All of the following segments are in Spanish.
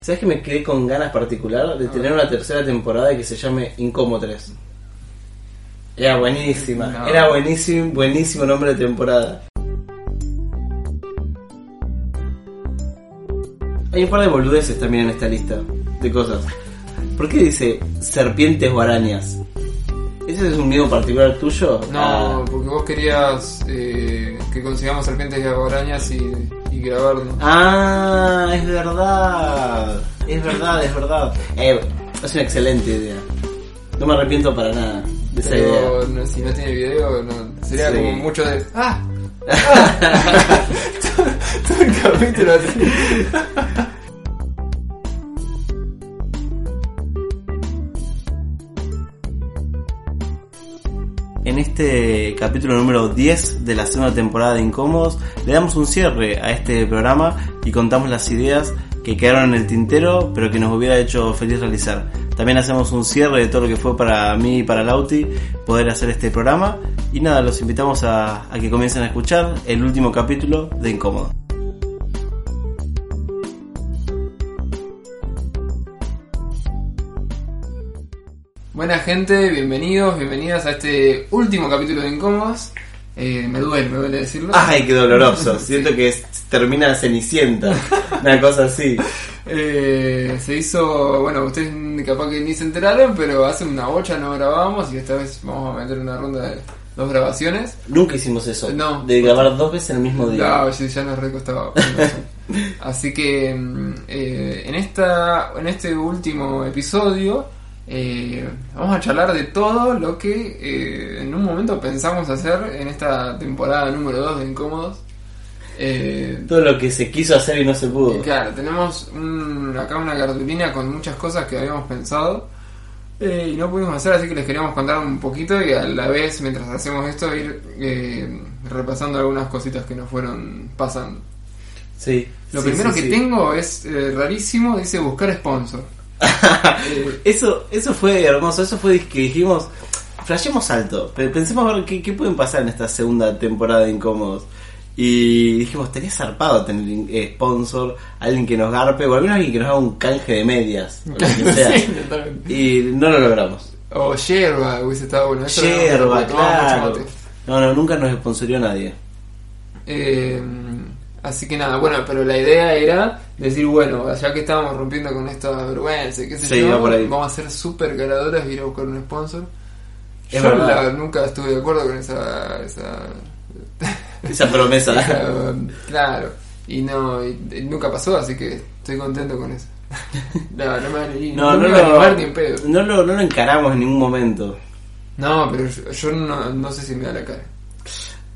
¿Sabes que me quedé con ganas particular de tener una tercera temporada que se llame Incomo 3? Era buenísima, No. era buenísimo, buenísimo nombre de temporada. Hay un par de boludeces también en esta lista de cosas. ¿Por qué dice serpientes o arañas? ¿Ese es un miedo particular tuyo? No, Ah. porque vos querías eh, que consigamos serpientes y arañas y, y grabarlo. Ah, es verdad. Es verdad, es verdad. Eh, es una excelente idea. No me arrepiento para nada de esa idea. Pero no, si no tiene video, no, sería Sí. como mucho de. ¡Ah! ¡Ah! todo, todo el capítulo así. Este capítulo número 10 de la segunda temporada de Incómodos, le damos un cierre a este programa y contamos las ideas que quedaron en el tintero, pero que nos hubiera hecho feliz realizar. También hacemos un cierre de todo lo que fue para mí y para Lauti poder hacer este programa. Y nada, los invitamos a, a que comiencen a escuchar el último capítulo de Incómodo. Buena gente, bienvenidos, bienvenidas a este último capítulo de Incómodos. Eh, me duele, me duele decirlo. ¡Ay, qué doloroso! Siento que es- termina Cenicienta, una cosa así. Eh, se hizo, bueno, ustedes capaz que ni se enteraron, pero hace una bocha no grabamos y esta vez vamos a meter una ronda de dos grabaciones. Nunca hicimos eso, No. de grabar dos veces el mismo día. No, ya, ya nos recostaba. Así que mm, eh, en esta en este último episodio eh, vamos a charlar de todo lo que eh, en un momento pensamos hacer en esta temporada número 2 de Incómodos. Eh, Todo lo que se quiso hacer y no se pudo. claro, tenemos un- acá una cartulina con muchas cosas que habíamos pensado eh, y no pudimos hacer, así que les queríamos contar un poquito y a la vez, mientras hacemos esto, ir eh, repasando algunas cositas que nos fueron pasando. Sí. Lo sí, primero sí, que sí. tengo es eh, rarísimo, dice buscar sponsor. Eso, eso fue hermoso, eso fue que dijimos, flashemos alto, pe- pensemos a ver qué, qué pueden pasar en esta segunda temporada de Incómodos. Y dijimos, estaría zarpado tener eh, sponsor, alguien que nos garpe, o al menos alguien que nos haga un canje de medias, o lo que sea. sí. Y no lo logramos. O yerba, hubiese estado bueno. Yerba, claro. No, no, nunca nos sponsorió nadie. Eh, así que nada, bueno, pero la idea era decir, bueno, ya que estábamos rompiendo con esta vergüenza, y qué sé Sí, yo, vamos a ser súper caladoras y ir a buscar un sponsor. Es yo la- nunca estuve de acuerdo con esa... esa, Esa promesa. esa- claro, y no, y- y nunca pasó, así que estoy contento con eso. No, no me No, no, lo, animar ni en pedo. no, lo, no lo encaramos en ningún momento. No, pero yo, yo no, no sé si me da la cara.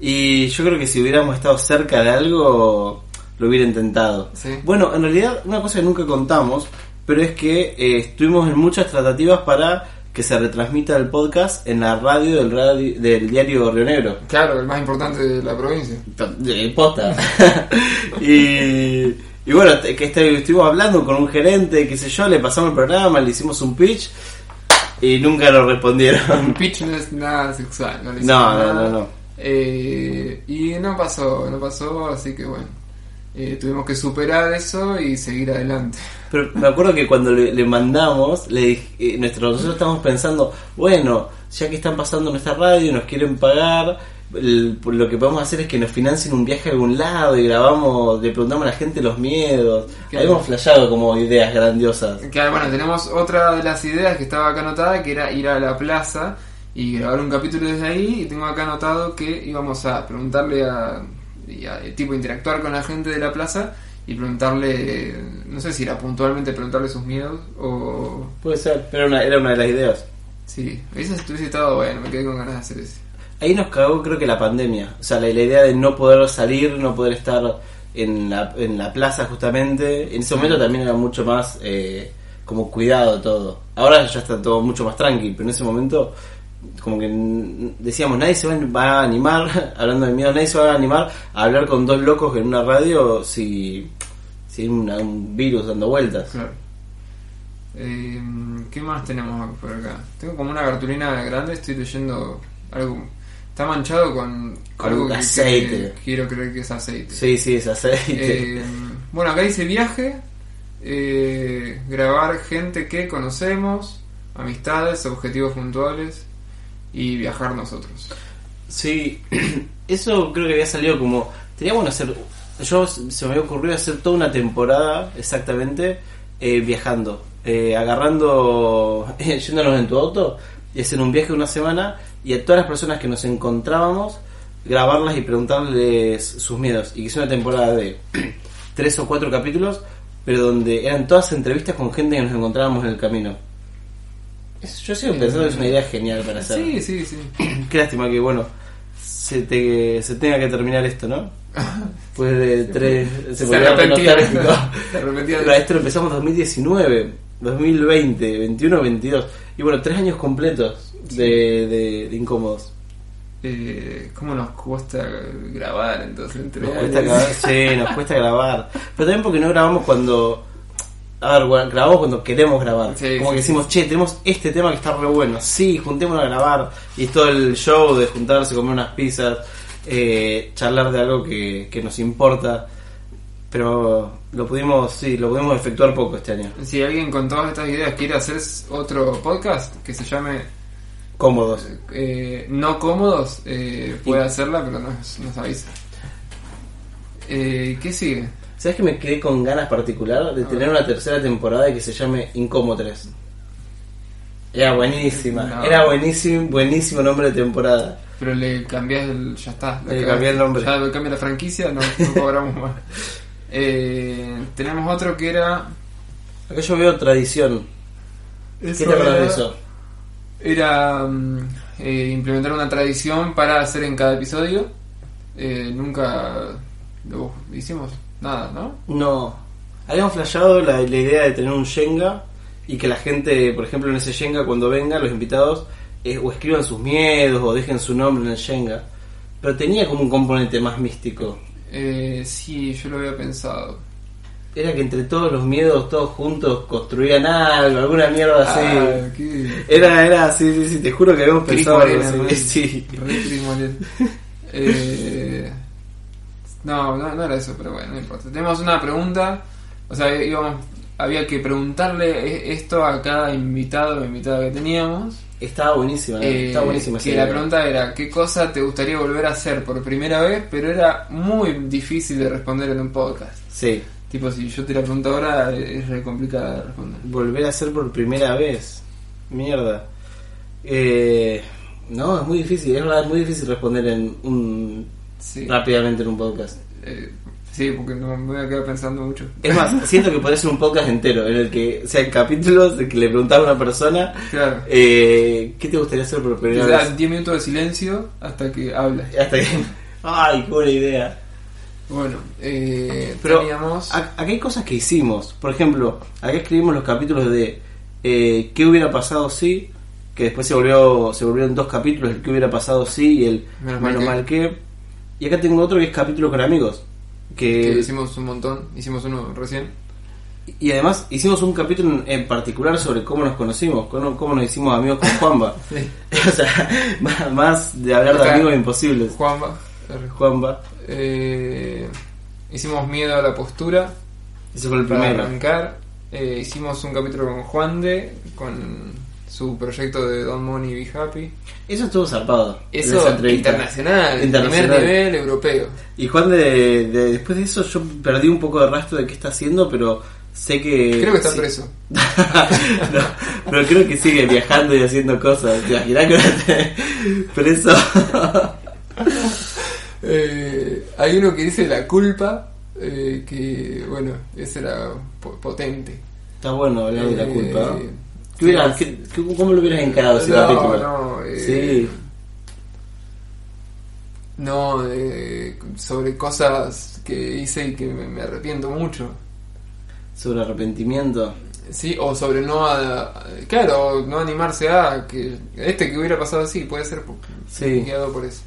Y yo creo que si hubiéramos estado cerca de algo, lo hubiera intentado. Sí. Bueno, en realidad, una cosa que nunca contamos, pero es que eh, estuvimos en muchas tratativas para que se retransmita el podcast en la radio del, radio, del diario Río Negro. Claro, el más importante de la provincia. De posta. y, y bueno, que este- estuvimos hablando con un gerente, qué sé yo, le pasamos el programa, le hicimos un pitch y nunca nos respondieron. Un pitch no es nada sexual, no le hicimos No, no, nada. no, no. Eh, y no pasó, no pasó, así que bueno, eh, tuvimos que superar eso y seguir adelante. Pero me acuerdo que cuando le, le mandamos, le dije, eh, nuestro, nosotros estábamos pensando, bueno, ya que están pasando nuestra radio y nos quieren pagar, el- lo que podemos hacer es que nos financien un viaje a algún lado y grabamos, le preguntamos a la gente los miedos. Claro. Habíamos flasheado como ideas grandiosas. Claro, bueno, tenemos otra de las ideas que estaba acá anotada, que era ir a la plaza y grabar un capítulo desde ahí. Y tengo acá anotado que íbamos a preguntarle a, y a- tipo interactuar con la gente de la plaza y preguntarle, no sé si era puntualmente preguntarle sus miedos o... Puede ser, pero una- era una de las ideas. Sí, eso hubiese estado bueno, me quedé con ganas de hacer eso. Ahí nos cagó creo que la pandemia. O sea, la, la idea de no poder salir, no poder estar en la, en la plaza justamente. En ese momento también era mucho más eh, como cuidado todo. Ahora ya está todo mucho más tranquilo, pero en ese momento como que decíamos, nadie se va a- animar, hablando de miedo, nadie se va a animar a hablar con dos locos en una radio si, si hay una- un virus dando vueltas. Claro. Eh, ¿Qué más tenemos por acá? Tengo como una cartulina grande, estoy leyendo algo. Está manchado con, Con algo que- aceite. que quiero creer que es aceite. Sí, sí, es aceite. Eh, bueno, acá dice viaje, eh, grabar gente que conocemos, amistades, objetivos puntuales y viajar nosotros. Sí, eso creo que había salido como. Teníamos hacer. Yo se me había ocurrido hacer toda una temporada exactamente eh, viajando, eh, agarrando, yéndonos en tu auto y hacer un viaje de una semana y a todas las personas que nos encontrábamos grabarlas y preguntarles sus miedos. Y que hice una temporada de tres o cuatro capítulos, pero donde eran todas entrevistas con gente que nos encontrábamos en el camino. Yo sigo pensando que es una idea genial para hacer. Sí, sí, sí. Qué lástima que, bueno, se, te, se tenga que terminar esto, ¿no? Después de tres... Se, Se arrepentía. Pero esto lo empezamos en 2019, 2020, 21, 22. Y bueno, tres años completos de, de, de incómodos. Eh, ¿Cómo nos cuesta grabar entonces? Entre Nos cuesta grabar, sí, nos cuesta grabar. Pero también porque no grabamos cuando... A ver, grabamos cuando queremos grabar. Sí, Como sí, que decimos, che, tenemos este tema que está re bueno. Sí, juntémonos a grabar. Y todo el show de juntarse, comer unas pizzas, eh, charlar de algo que, que nos importa. Pero lo pudimos, sí, lo pudimos efectuar poco este año. Si alguien con todas estas ideas quiere hacer otro podcast que se llame Cómodos. eh, No Cómodos, eh, puede hacerla, pero nos, nos avisa. Eh, ¿Qué sigue? ¿Sabes que me quedé con ganas particular de tener una tercera temporada que se llame Incómodo 3? Era buenísima, No. era buenísimo, buenísimo nombre de temporada. Pero le cambiás el. Ya está. Le cambié el nombre. Ya le cambié la franquicia, no, no cobramos más. Eh, tenemos otro que era. Acá yo veo tradición. ¿Qué te acuerdas de eso? Era mm, eh, implementar una tradición para hacer en cada episodio. Eh, nunca lo hicimos nada, ¿no? No. Habíamos flasheado la, la idea de tener un Shenga y que la gente, por ejemplo, en ese Shenga, cuando vengan los invitados, eh, o escriban sus miedos o dejen su nombre en el Shenga. Pero tenía como un componente más místico. Eh, sí, yo lo había pensado. Era que entre todos los miedos, todos juntos, construían algo, alguna mierda así. Ah, qué- Era, era, sí, sí, sí, te juro que habíamos Cris pensado algo Morena. Sí. Re Cris. Eh, no, no, no era eso, pero bueno, no importa. Tenemos una pregunta, o sea, íbamos, había que preguntarle e- esto a cada invitado o invitada que teníamos. Estaba buenísima, Eh, estaba buenísima. que la idea. pregunta era, ¿qué cosa te gustaría volver a hacer por primera vez? Pero era muy difícil de responder en un podcast. Sí, Tipo, si yo te la pregunto ahora, es re complicada de responder. volver a hacer por primera vez. Mierda. Eh, no, es muy difícil, es verdad, es muy difícil responder en un Sí, rápidamente en un podcast. eh, sí porque no me voy a quedar pensando mucho. Es más, siento que podría ser un podcast entero en el que sean capítulos de que le preguntaba a una persona Claro. eh, ¿qué te gustaría hacer por primera da vez? 10 minutos de silencio hasta que habla. Hasta que... ¡Ay, qué buena idea! Bueno, eh, Pero teníamos... a- acá hay cosas que hicimos. Por ejemplo, acá escribimos los capítulos de eh, qué hubiera pasado si, que después se volvió se volvieron dos capítulos, el qué hubiera pasado si y el Menos mal que. Y acá tengo otro que es capítulo con amigos. que Que, hicimos un montón, hicimos uno recién. y además hicimos un capítulo en, particular sobre cómo nos conocimos, cómo, cómo nos hicimos amigos con Juanba. o sea, más, más de hablar de amigos imposibles. Juanba. Juanba, Eh, hicimos miedo a la postura ese fue el primero. arrancar. Eh, hicimos un capítulo con Juan de, con su proyecto de Don't Money Be Happy. Eso estuvo zarpado. en Eso entrevista. internacional, Internacional. primer nivel europeo. Y Juan, de, de- después de eso, yo perdí un poco de rastro de qué está haciendo, pero sé que. Creo que está sí. preso. No, pero creo que sigue viajando y haciendo cosas. ¿Te imaginas que esté preso? Eh, hay uno que dice la culpa, eh, que bueno, ese era po- potente. está bueno hablar de la Eh, culpa. ¿no? Sí. ¿Qué hubieras- qué- qué- ¿Cómo lo hubieras encarado ese No, capítulo? no, eh, Sí. No, eh, sobre cosas que hice y que me, me arrepiento mucho. Sobre arrepentimiento. Sí, o sobre no, a- claro, no animarse a que este que hubiera pasado así, puede ser porque Sí. guiado por eso.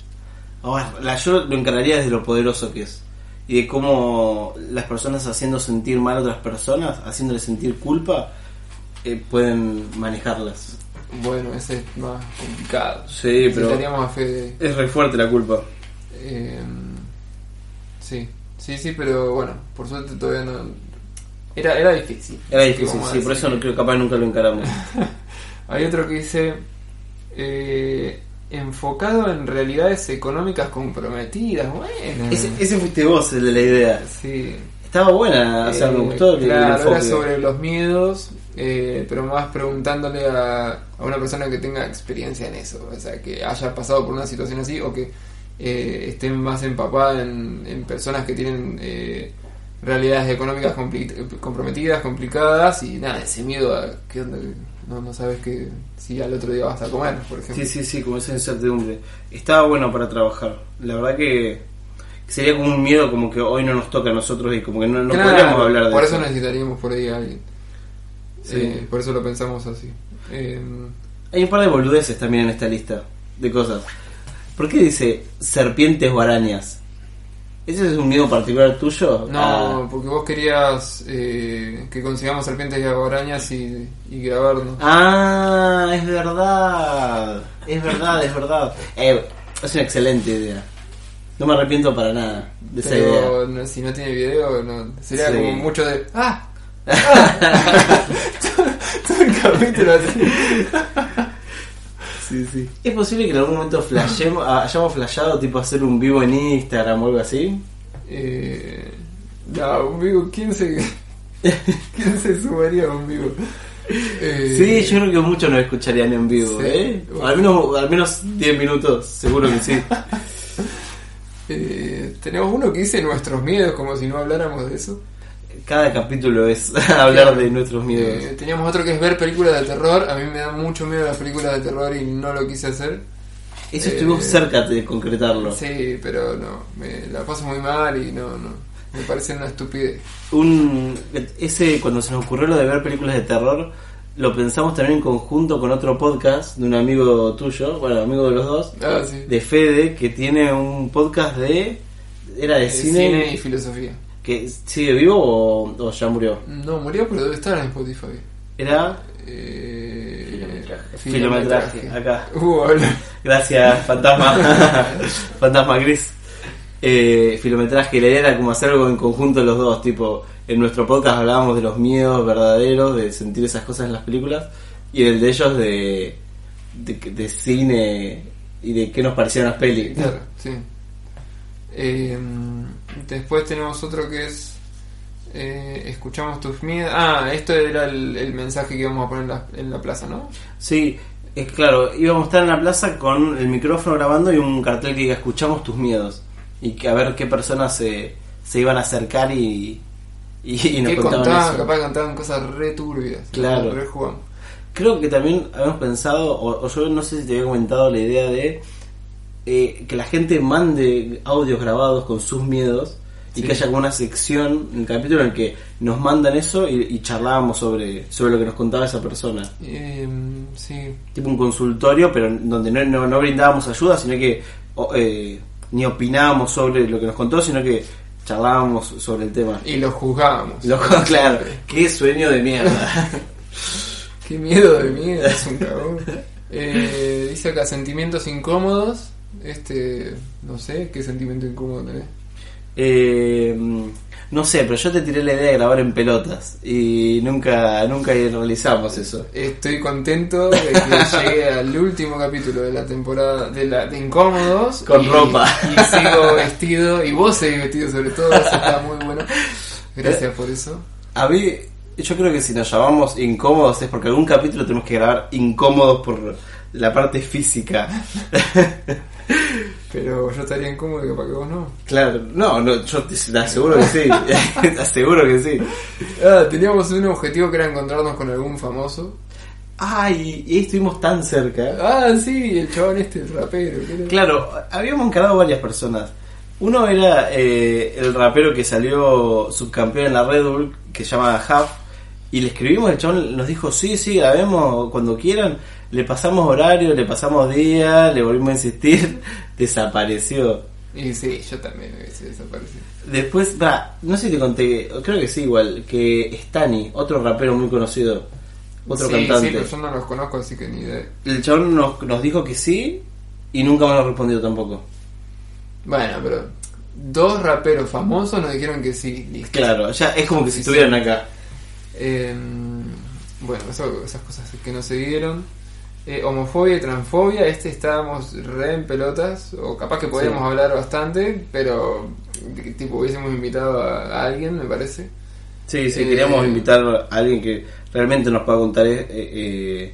Ahora, la, yo lo encararía desde lo poderoso que es. Y de cómo las personas haciendo sentir mal a otras personas, haciéndoles sentir culpa, eh, pueden manejarlas. Bueno, ese es más complicado. Sí, Necesitaríamos a Fede. es re fuerte la culpa. Eh, sí, sí, sí, pero bueno, por suerte todavía no. Era, era difícil. Era ¿Qué difícil, a sí, por eso no creo capaz nunca lo encaramos. Hay otro que dice. eh, enfocado en realidades económicas comprometidas. Bueno, ese, ese fuiste vos el de la idea. sí. Estaba buena, o sea, me Eh, gustó el, el Claro, era sobre los miedos, eh, pero más preguntándole a, a una persona que tenga experiencia en eso, o sea, que haya pasado por una situación así o que eh, esté más empapada en, en personas que tienen eh, realidades económicas compli- comprometidas, complicadas y nada, ese miedo a que onda, no, no sabes que si al otro día vas a comer, por ejemplo. Sí, sí, sí, como esa incertidumbre. Estaba bueno para trabajar. La verdad que sería como un miedo como que hoy no nos toca a nosotros y como que no, no Claro, podríamos hablar de Por eso. eso necesitaríamos por ahí a alguien. Sí. Eh, por eso lo pensamos así. Eh, Hay un par de boludeces también en esta lista de cosas. ¿Por qué dice serpientes o arañas? ¿Ese es un miedo particular tuyo? No, Ah. porque vos querías eh, que consigamos serpientes y arañas y, y grabarnos. Ah, es verdad. Es verdad, es verdad. Eh, es una excelente idea. No me arrepiento para nada de esa idea. Pero no- si no tiene video, no, sería Sí. como mucho de. ¡Ah! ¡Ah! todo, todo el capítulo así. Sí, sí. ¿Es posible que en algún momento flashemos, ah, hayamos flashado tipo hacer un vivo en Instagram o algo así? Eh, no, un vivo, ¿quién se, ¿quién se sumaría a un vivo? Eh, Sí, yo creo que muchos nos escucharían en vivo, Sí. ¿eh? Al menos, al menos 10 minutos, seguro que sí. eh, tenemos uno que dice nuestros miedos, como si no habláramos de eso. Cada capítulo es hablar de nuestros miedos. Eh, teníamos otro que es ver películas de terror. A mí me da mucho miedo las películas de terror y no lo quise hacer. Eso eh, estuvimos cerca de concretarlo. Sí, pero no, me la paso muy mal y no, no. Me parece una estupidez. Un, ese, cuando se nos ocurrió lo de ver películas de terror, lo pensamos también en conjunto con otro podcast de un amigo tuyo, bueno, amigo de los dos, Ah, sí. de Fede, que tiene un podcast de... Era de cine, y filosofía. que sigue vivo o, o ya murió. No, murió, pero debe estar en Spotify. Era Eh, Filometraje, acá. Uh. Gracias, fantasma. fantasma gris. Eh, filometraje, la idea era como hacer algo en conjunto los dos, tipo, en nuestro podcast hablábamos de los miedos verdaderos, de sentir esas cosas en las películas, y el de ellos de, de, de cine y de qué nos parecían las pelis. Claro, sí. Eh, después tenemos otro que es eh, escuchamos tus miedos. Ah, esto era el, el mensaje que íbamos a poner en la, en la plaza, ¿no? Sí, es claro, íbamos a estar en la plaza con el micrófono grabando y un cartel que diga escuchamos tus miedos, y que a ver qué personas se, se iban a acercar y, y, y nos contaban contaban, eso. capaz contaban cosas re turbias. Claro. Re. Creo que también habíamos pensado, o, o yo no sé si te había comentado la idea de eh, que la gente mande audios grabados con sus miedos y Sí. que haya como una sección en el capítulo en el que nos mandan eso y, y charlábamos sobre, sobre lo que nos contaba esa persona. Eh, sí. Tipo un consultorio, pero donde no, no, no brindábamos ayuda, sino que o, eh, ni opinábamos sobre lo que nos contó, sino que charlábamos sobre el tema. Y lo juzgábamos. Lo- claro, qué sueño de mierda. Qué miedo de miedo, es un cagón. Eh, dice acá sentimientos incómodos. Este, no sé, ¿qué sentimiento incómodo tenés? Eh, no sé, pero yo te tiré la idea de grabar en pelotas y nunca nunca realizamos eso. Estoy contento de que llegue al último capítulo de la temporada de, la, de Incómodos. Con y- ropa. Y sigo vestido, y vos seguís vestido sobre todo, eso está muy bueno. Gracias por eso. A mí, yo creo que si nos llamamos incómodos es porque algún capítulo tenemos que grabar incómodos por la parte física. Pero yo estaría incómodo y capaz que vos no. claro, no, no, yo te, aseguro que sí, te aseguro que sí. Ah, teníamos un objetivo que era encontrarnos con algún famoso. Ay, y estuvimos tan cerca. Ah, sí, el chabón este, el rapero. Claro, habíamos encarado varias personas. Uno era eh, el rapero que salió subcampeón en la Red Bull, que se llama Huff, y le escribimos, el chabón nos dijo, sí, sí, grabemos cuando quieran. Le pasamos horario, le pasamos día, le volvimos a insistir, desapareció. Y sí, yo también me hubiese desaparecido. Después, va, no sé si te conté, creo que sí igual, que Stani, otro rapero muy conocido, otro sí, cantante. Sí, pero yo no los conozco, así que ni idea. El chabón nos, nos dijo que sí y nunca me lo respondió tampoco. Bueno, pero dos raperos famosos nos dijeron que sí, listo. Claro, ya es como que si estuvieran acá. Eh, bueno, eso- esas cosas que no se dieron. Eh, homofobia y transfobia, este estábamos re en pelotas, o capaz que podíamos Sí. hablar bastante, pero eh, tipo hubiésemos invitado a, a alguien, me parece. Sí, sí, Eh, queríamos invitar a alguien que realmente nos pueda contar, eh, eh,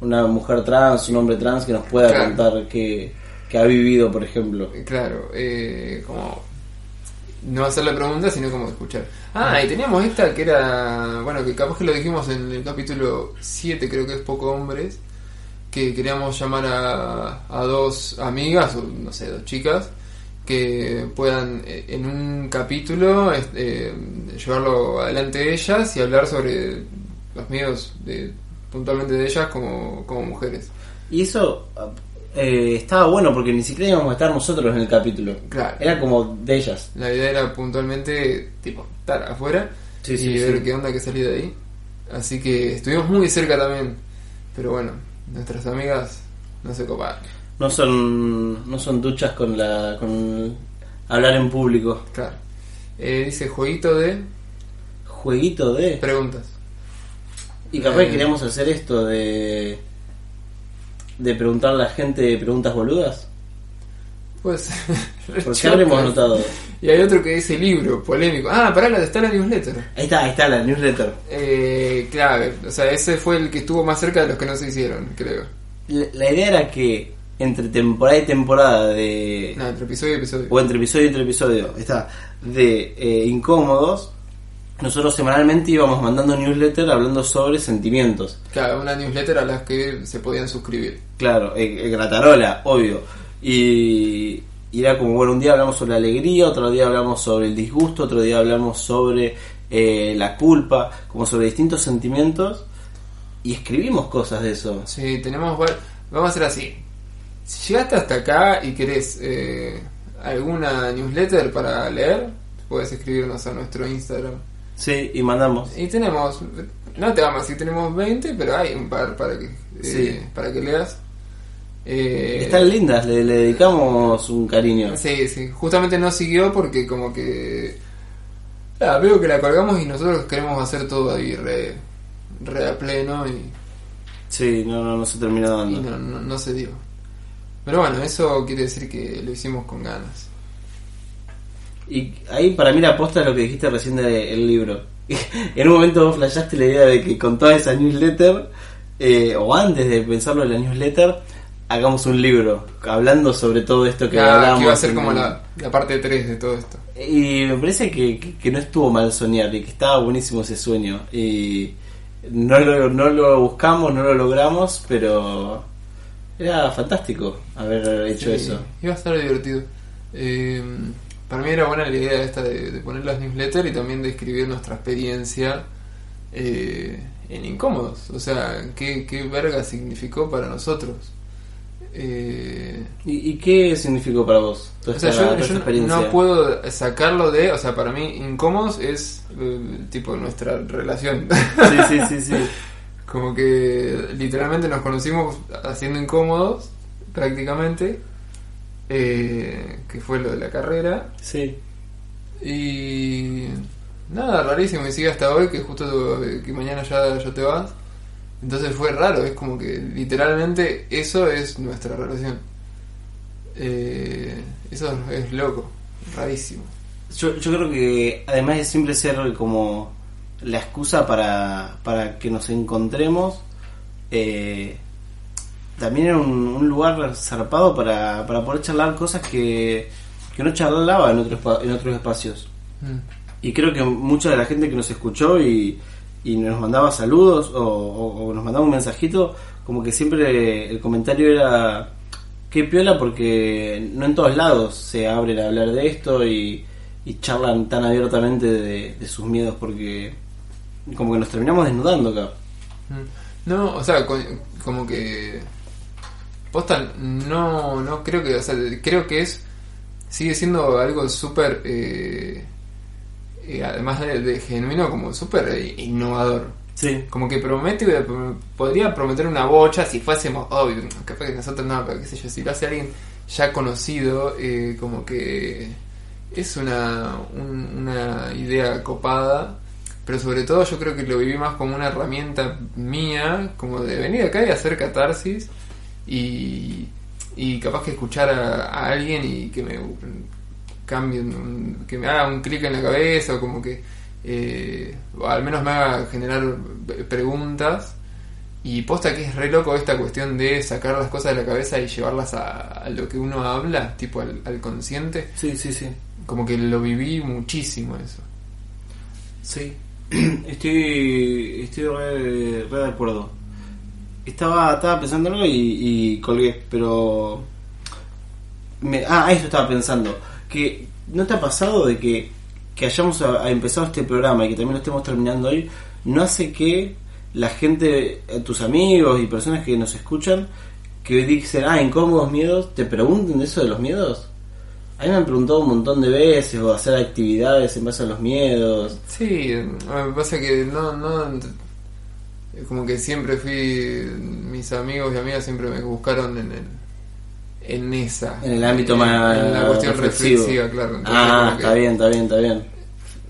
una mujer trans, un hombre trans que nos pueda Claro. contar que, que ha vivido, por ejemplo. Eh, Claro, eh, como no hacer la pregunta, sino como escuchar. Ah, y teníamos esta que era, bueno, que capaz que lo dijimos en el capítulo 7, creo que es Poco Hombres, que queríamos llamar a, a dos amigas, o no sé, dos chicas, que puedan eh, en un capítulo eh, llevarlo adelante ellas y hablar sobre los miedos de, puntualmente de ellas como, como mujeres. Y eso eh, estaba bueno porque ni siquiera íbamos a estar nosotros en el capítulo. Claro. Era como de ellas. La idea era puntualmente, tipo, estar afuera Sí, y sí, ver qué onda que salía de ahí. Así que estuvimos muy cerca también. Pero bueno, nuestras amigas no se coparon. No son, no son duchas con la con hablar en público. Claro. Eh, dice jueguito de Jueguito de... preguntas. Y capaz Eh. que queríamos hacer esto de... De preguntarle a la gente preguntas boludas. Pues. Porque ya habremos anotado. Y hay otro que dice libro, polémico. Ah, pará, está la newsletter. Ahí está, ahí está la newsletter. Eh, claro, o sea, ese fue el que estuvo más cerca de los que no se hicieron, creo. La, la idea era que entre temporada y temporada de... No, entre episodio y episodio. o entre episodio y entre episodio, está, de eh, incómodos, nosotros semanalmente íbamos mandando newsletter hablando sobre sentimientos. Claro, una newsletter a las que se podían suscribir. Claro, eh, eh, gratarola, obvio. Y, y era como, bueno, un día hablamos sobre la alegría, otro día hablamos sobre el disgusto, otro día hablamos sobre eh, la culpa, como sobre distintos sentimientos. Y escribimos cosas de eso. Sí, tenemos. Vamos a hacer así. Si llegaste hasta acá y querés eh, alguna newsletter para leer, puedes escribirnos a nuestro Instagram. Sí, y mandamos. Y tenemos. No te vamos a decir tenemos 20, pero hay un par para que, eh, Sí. para que leas. Eh, Están lindas, le, le dedicamos un cariño. Sí, sí. Justamente no siguió porque, como que. Ah, veo que la colgamos y nosotros queremos hacer todo ahí re, re a pleno y. Sí, no, no, no se terminó y dando. no, no, no se dio. Pero bueno, eso quiere decir que lo hicimos con ganas. Y ahí para mí la aposta es lo que dijiste recién del libro. en un momento vos flashaste la idea de que con toda esa newsletter, eh, o antes de pensarlo en la newsletter, hagamos un libro hablando sobre todo esto que Ah, hablábamos. que iba a ser como la, la parte 3 de todo esto. Y me parece que, que- que no estuvo mal soñar y que estaba buenísimo ese sueño. Y no lo, no lo buscamos, no lo logramos, pero era fantástico haber hecho Sí, eso. Iba a estar divertido. Eh, para mí era buena la idea esta de, de poner las newsletters y también de escribir nuestra experiencia eh, en incómodos. O sea, qué, qué verga significó para nosotros. Eh, ¿Y, y qué significó para vos o sea, yo, no puedo sacarlo de. O sea, para mí, incómodos es eh, tipo nuestra relación. Sí, sí, sí, sí. Como que literalmente nos conocimos haciendo incómodos, prácticamente. eh, que fue lo de la carrera. Sí. Y nada, rarísimo. Y sigue hasta hoy, que justo que mañana ya, ya te vas. Entonces fue raro, es como que literalmente eso es nuestra relación. Eh, eso es loco, rarísimo. Yo, yo creo que además de siempre ser como la excusa para, para que nos encontremos, eh, también era un, un lugar zarpado para, para poder charlar cosas que, que no charlaba en otros, en otros espacios. Mm. Y creo que mucha de la gente que nos escuchó y, y nos mandaba saludos o, nos mandaba un mensajito, como que siempre el comentario era qué piola porque no en todos lados se abren a hablar de esto y, charlan tan abiertamente de, sus miedos porque como que nos terminamos desnudando acá. Mm. No, o sea, co- como que. Posta, no, no creo que. O sea, creo que es. Sigue siendo algo súper. Eh, eh, además de, de genuino, como súper eh, innovador. Sí. Como que promete, podría prometer una bocha si fuésemos, obvio, capaz que nosotros no, pero qué sé yo, si lo hace alguien ya conocido, eh, como que es una, un- una idea copada, pero sobre todo yo creo que lo viví más como una herramienta mía, como de venir acá y hacer catarsis y, y capaz que escuchar a, a alguien y que me cambie, un- que me haga un clic en la cabeza o como que eh, o al menos me haga generar preguntas y posta que es re loco esta cuestión de sacar las cosas de la cabeza y llevarlas a, a lo que uno habla, tipo al, al consciente, Sí, sí, sí. como que lo viví muchísimo eso. Sí, estoy, estoy re, re de acuerdo. Estaba, estaba pensando algo y, y colgué, pero... Me, ah, eso estaba pensando. Que ¿No te ha pasado de que, que hayamos empezado este programa y que también lo estemos terminando hoy, no hace que la gente, eh, tus amigos y personas que nos escuchan, que dicen, ah, incómodos miedos, te pregunten eso de los miedos? A mí me han preguntado un montón de veces, o hacer actividades en base a los miedos. Sí, me pasa que no, no, como que siempre fui, mis amigos y amigas siempre me buscaron en el, en esa, En el ámbito en- más en la cuestión reflexivo. reflexiva, claro. Entonces, ah, está bien, está bien, está bien.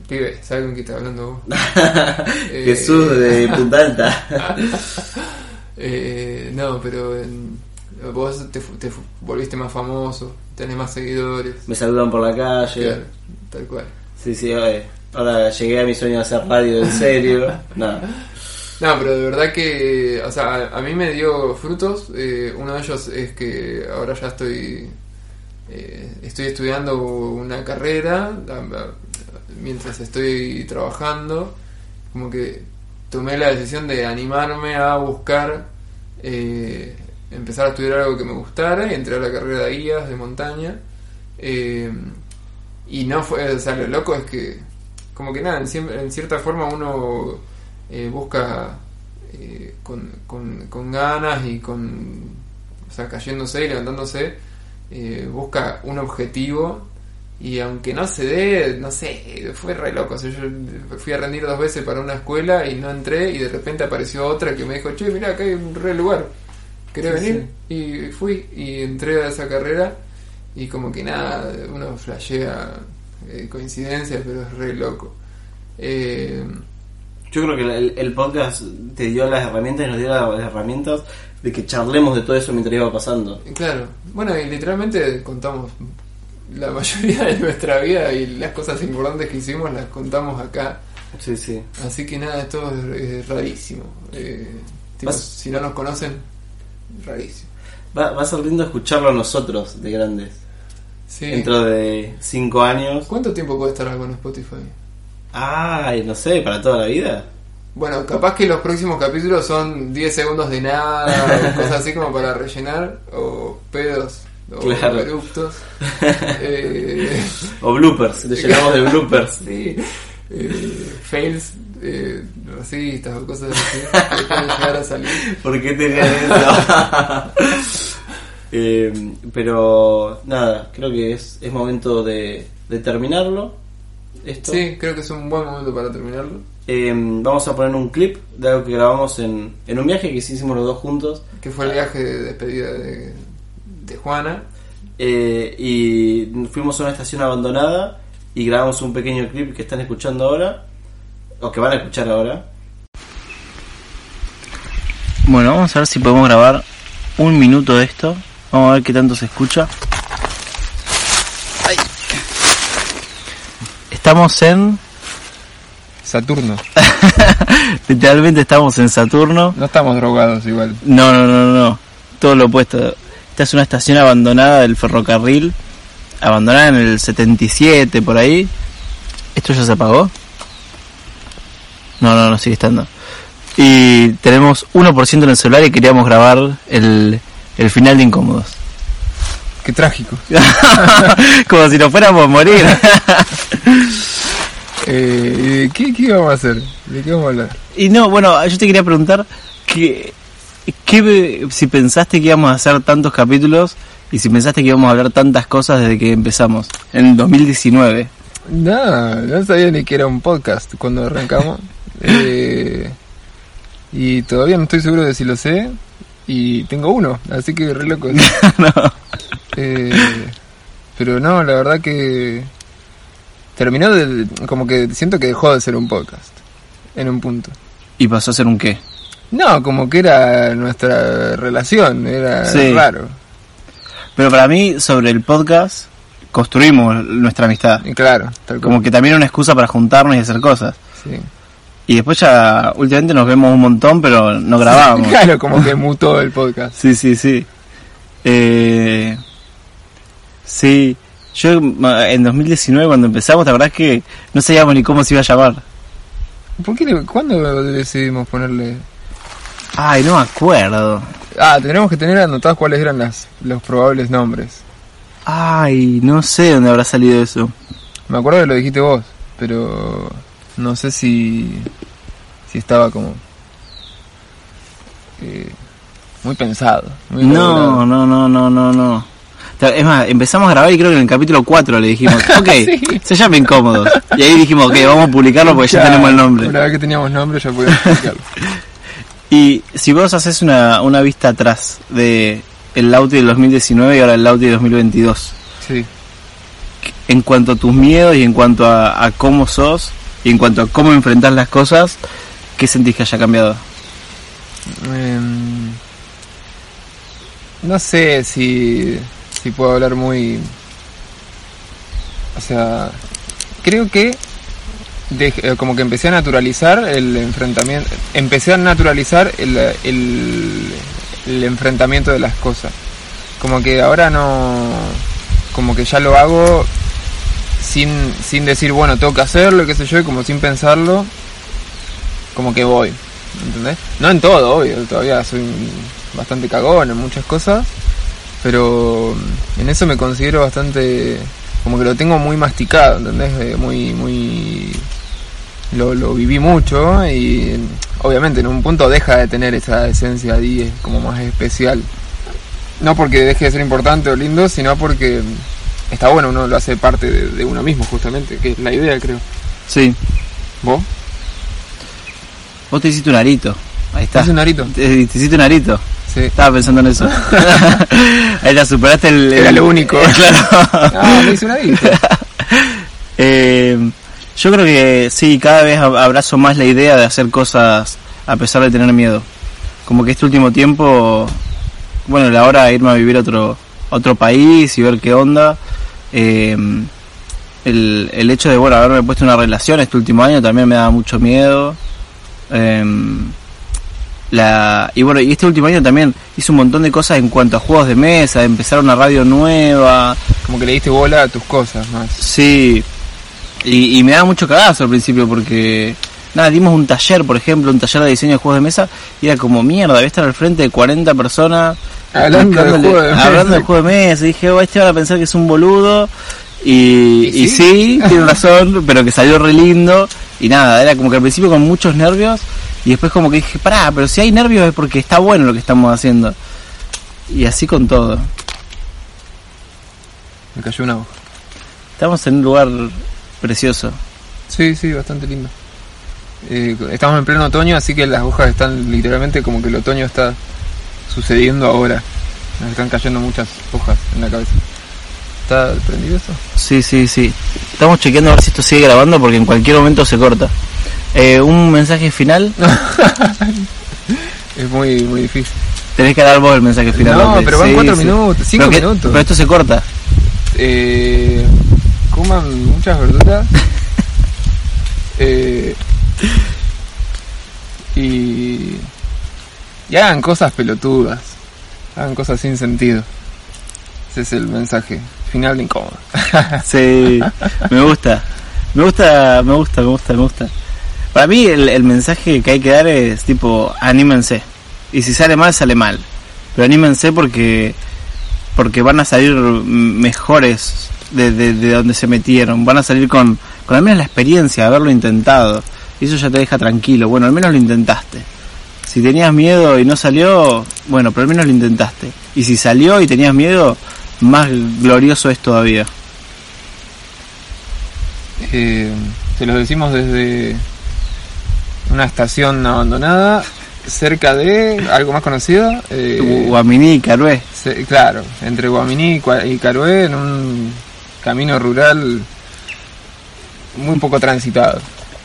Pibe, ¿sabes con quién estás hablando vos? Eh, Jesús de Punta Alta. Eh, no, pero en- vos te, te volviste más famoso, tenés más seguidores. Me saludan por la calle. Claro, tal cual. Sí, sí, eh, ahora llegué a mi sueño de hacer radio en serio. no. No, pero de verdad que, o sea, a, mí me dio frutos. eh, uno de ellos es que ahora ya estoy, eh, estoy estudiando una carrera mientras estoy trabajando. Como que tomé la decisión de animarme a buscar, eh, empezar a estudiar algo que me gustara y entré a la carrera de guías de montaña. Eh, y no fue, o sea, lo loco es que, como que nada, en, en cierta forma uno eh, busca eh, con, con, con ganas y con, o sea, cayéndose y levantándose, eh, busca un objetivo y aunque no se dé, no sé, fue re loco. O sea, yo fui a rendir dos veces para una escuela y no entré y de repente apareció otra que me dijo, che, mira, acá hay un re lugar. ¿Querés Sí, venir? Y fui y entré a esa carrera y como que nada, uno flashea eh, coincidencias, pero es re loco. Eh, Yo creo que el, el podcast te dio las herramientas y nos dio las herramientas de que charlemos de todo eso mientras iba pasando. claro, bueno, y literalmente contamos la mayoría de nuestra vida y las cosas importantes que hicimos las contamos acá. Sí, sí. Así que nada, esto es, es rarísimo. Eh, tipo, si no nos conocen, rarísimo. Va, va a ser lindo escucharlo a nosotros de grandes. Sí. Dentro de cinco años. ¿Cuánto tiempo puede estar algo en Spotify? Ay, no sé, para toda la vida. Bueno, capaz que los próximos capítulos son 10 segundos de nada, cosas así como para rellenar, o pedos, o Claro. eruptos. Eh, O bloopers, le llenamos de bloopers. sí, eh, fails eh, racistas o cosas así que pueden llegar a salir. ¿Por qué tenían eso? Eh, pero nada, creo que es, es momento de, de terminarlo. Esto. Sí, creo que es un buen momento para terminarlo. Eh, vamos a poner un clip de algo que grabamos en, en un viaje que hicimos los dos juntos. Que fue el viaje de despedida de, de Juana. Eh, y fuimos a una estación abandonada y grabamos un pequeño clip que están escuchando ahora, o que van a escuchar ahora. Bueno, vamos a ver si podemos grabar un minuto de esto. Vamos a ver qué tanto se escucha. Estamos en... Saturno. Literalmente estamos en Saturno. No estamos drogados igual. No, no, no, no. Todo lo opuesto. Esta es una estación abandonada del ferrocarril. Abandonada en el 77, por ahí. ¿Esto ya se apagó? No, no, no sigue estando. Y tenemos 1% en el celular y queríamos grabar el, el final de Incómodos. Qué trágico. Como si nos fuéramos a morir. Eh, ¿qué, ¿Qué íbamos a hacer? ¿De qué vamos a hablar? y no, bueno, yo te quería preguntar que, que si pensaste que íbamos a hacer tantos capítulos y si pensaste que íbamos a hablar tantas cosas desde que empezamos, en 2019. No, no sabía ni que era un podcast cuando arrancamos. Eh, y todavía no estoy seguro de si lo sé. Y tengo uno, así que re loco. no. Eh, pero no, la verdad que terminó de, como que siento que dejó de ser un podcast en un punto. ¿Y pasó a ser un qué? No, como que era nuestra relación, era Sí. raro. Pero para mí, sobre el podcast, construimos nuestra amistad. Y claro, tal Como como que también era una excusa para juntarnos y hacer cosas. sí. Y después ya, últimamente nos vemos un montón, pero no grabábamos. Claro, como que mutó el podcast. Sí, sí, sí. Eh, sí, yo en 2019 cuando empezamos, la verdad es que no sabíamos ni cómo se iba a llamar. ¿Por qué le- ¿Cuándo decidimos ponerle? Ay, no me acuerdo. Ah, tenemos que tener anotados cuáles eran las, los probables nombres. Ay, no sé dónde habrá salido eso. Me acuerdo que lo dijiste vos, pero no sé si, si estaba como eh, muy pensado. Muy No, no, no, no, no, no. Es más, empezamos a grabar y creo que en el capítulo 4 le dijimos, ok, Sí. se llama Incómodos. Y ahí dijimos, ok, vamos a publicarlo porque ya, tenemos el nombre. Una vez que teníamos nombre ya podíamos explicarlo. Y si vos haces una, una vista atrás de el Lauti del 2019 y ahora el Lauti del 2022, Sí. en cuanto a tus miedos y en cuanto a, a cómo sos y en cuanto a cómo enfrentar las cosas, ¿qué sentís que haya cambiado? Em, no sé si, si puedo hablar muy... O sea, creo que eh, como que empecé a naturalizar el enfrentamiento, empecé a naturalizar el, el, enfrentamiento de las cosas. Como que ahora no, como que ya lo hago sin, sin decir, bueno, tengo que hacerlo, qué sé yo, y como sin pensarlo, como que voy. ¿Entendés? No en todo, obvio, todavía soy bastante cagón en muchas cosas, pero en eso me considero bastante, como que lo tengo muy masticado, ¿entendés? Eh, Muy, muy... Lo, lo viví mucho y obviamente en un punto deja de tener esa esencia ahí eh, como más especial. No porque deje de ser importante o lindo, sino porque está bueno, uno lo hace parte de, de uno mismo justamente, que es la idea creo. Sí, ¿Vos? vos te hiciste un arito. Ahí está. ¿Haces un arito? Te, te hiciste un arito. Sí. Estaba pensando en eso. Ahí ya superaste el... Era el- lo único. claro. Ah, me hice un arito. Eh, yo creo que sí, cada vez ab- abrazo más la idea de hacer cosas a pesar de tener miedo. Como que este último tiempo, bueno, la hora de irme a vivir a otro, otro país y ver qué onda. eh, el, el hecho de, bueno, haberme puesto una relación este último año también me da mucho miedo. Eh, la, y bueno, y este último año también hice un montón de cosas en cuanto a juegos de mesa, empezar una radio nueva, Como que le diste bola a tus cosas más. Sí, y, y me daba mucho cagazo al principio porque, nada, dimos un taller, por ejemplo, un taller de diseño de juegos de mesa, y era como mierda, voy a estar al frente de 40 personas Hablando de juego de mesa. hablando de juego de mesa. Y dije, oh, este van a pensar que es un boludo, y, ¿Y y sí? sí, tiene razón, pero que salió re lindo, y nada, era como que al principio con muchos nervios, y después como que dije, pará, pero si hay nervios es porque está bueno lo que estamos haciendo. Y así con todo. Me cayó una hoja. Estamos en un lugar precioso. Sí, sí, bastante lindo. Eh, estamos en pleno otoño, así que las hojas están literalmente como que el otoño está sucediendo ahora. Nos están cayendo muchas hojas en la cabeza. ¿Está prendido eso? Sí, sí, sí. Estamos chequeando a ver si esto sigue grabando porque en cualquier momento se corta. Eh, un mensaje final. Es muy, muy difícil. Tenés que dar vos el mensaje final. No, pero van Sí, cuatro sí. minutos, cinco Pero que- minutos. Pero esto se corta. Eh, coman muchas verduras. Eh, y, y hagan cosas pelotudas. Hagan cosas sin sentido. Ese es el mensaje final de incómodo. Sí, me gusta. Me gusta, me gusta, me gusta, me gusta. para mí el, mensaje que hay que dar es tipo, anímense. Y si sale mal, sale mal. Pero anímense porque porque van a salir mejores de, de, de donde se metieron. Van a salir con, con al menos la experiencia de haberlo intentado. Y eso ya te deja tranquilo. Bueno, al menos lo intentaste. Si tenías miedo y no salió, bueno, pero al menos lo intentaste. Y si salió y tenías miedo, más glorioso es todavía. Eh, te lo decimos desde una estación abandonada cerca de algo más conocido. Eh, Guaminí y Carué. Se, claro, entre Guaminí y Carué en un camino rural muy poco transitado.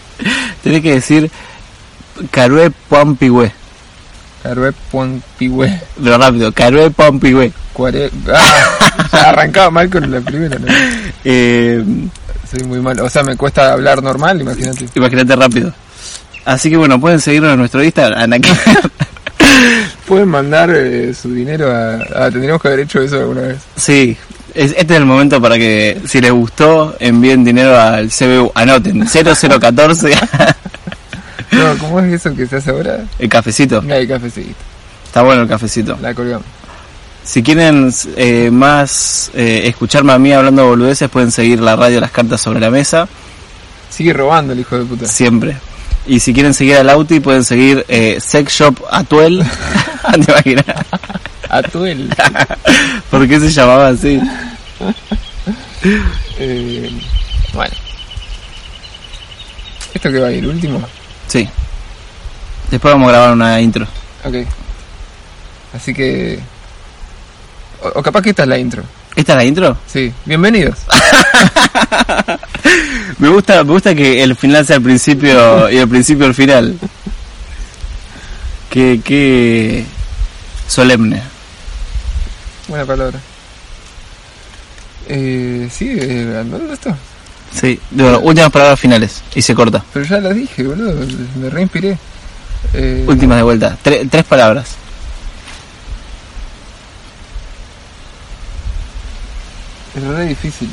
Tenés que decir Carué Pompigüe. Carué Pompigüe. Lo rápido, Carué Pompigüe. Cuare... Ah, arrancaba mal con la primera, ¿no? Eh, Soy muy mal. O sea, me cuesta hablar normal, imagínate. Imagínate rápido. Así que bueno, pueden seguirnos en nuestro Instagram. pueden mandar eh, su dinero a, a, Tendríamos que haber hecho eso alguna vez. Sí. Es, este es el momento para que, si les gustó, envíen dinero al CBU. Anoten, 0014. no, ¿cómo es eso que se hace ahora? El cafecito. El cafecito. Está bueno el cafecito. La colgamos. Si quieren eh, más eh, escucharme a mí hablando de boludeces, pueden seguir la radio Las Cartas sobre la Mesa. Sigue robando el hijo de puta. Siempre. Y si quieren seguir al Auti, pueden seguir eh, Sex Shop Atuel. ¿Te imaginas? Atuel. ¿Por qué se llamaba así? eh, bueno. ¿Esto que va a ir? ¿Último? Sí. Después vamos a grabar una intro. Ok. Así que... O, o capaz que esta es la intro. ¿Esta es la intro? Sí. Bienvenidos. me gusta, me gusta que el final sea el principio y el principio el final. Qué, qué solemne. Buena palabra. Eh, sí, eh, ¿dónde esto? Sí, bueno, últimas palabras finales y se corta. Pero ya las dije, boludo, me reinspiré. Eh, últimas de vuelta, Tre tres palabras. Es re difícil.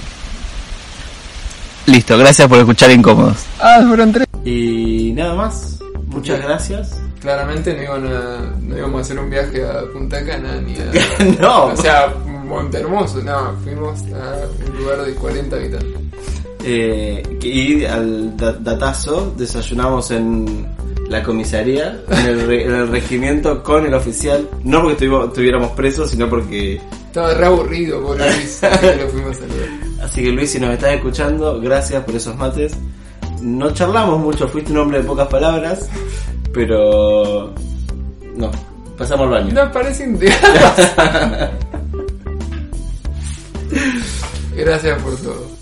Listo, gracias por escuchar Incómodos. Ah, fueron tres. Y nada más. Muchas okay. gracias. Claramente no, iban a, no íbamos a hacer un viaje a Punta Cana ni a. no. O sea, Monte Hermoso, no, fuimos a un lugar de 40 habitantes. Eh, y al datazo desayunamos en la comisaría, en el, re, en el regimiento con el oficial, no porque estuviéramos presos, sino porque estaba re aburrido por Luis, así que lo fuimos a saludar. Así que Luis, si nos estás escuchando, gracias por esos mates. No charlamos mucho, fuiste un hombre de pocas palabras, pero no, pasamos al baño. No parece Gracias por todo.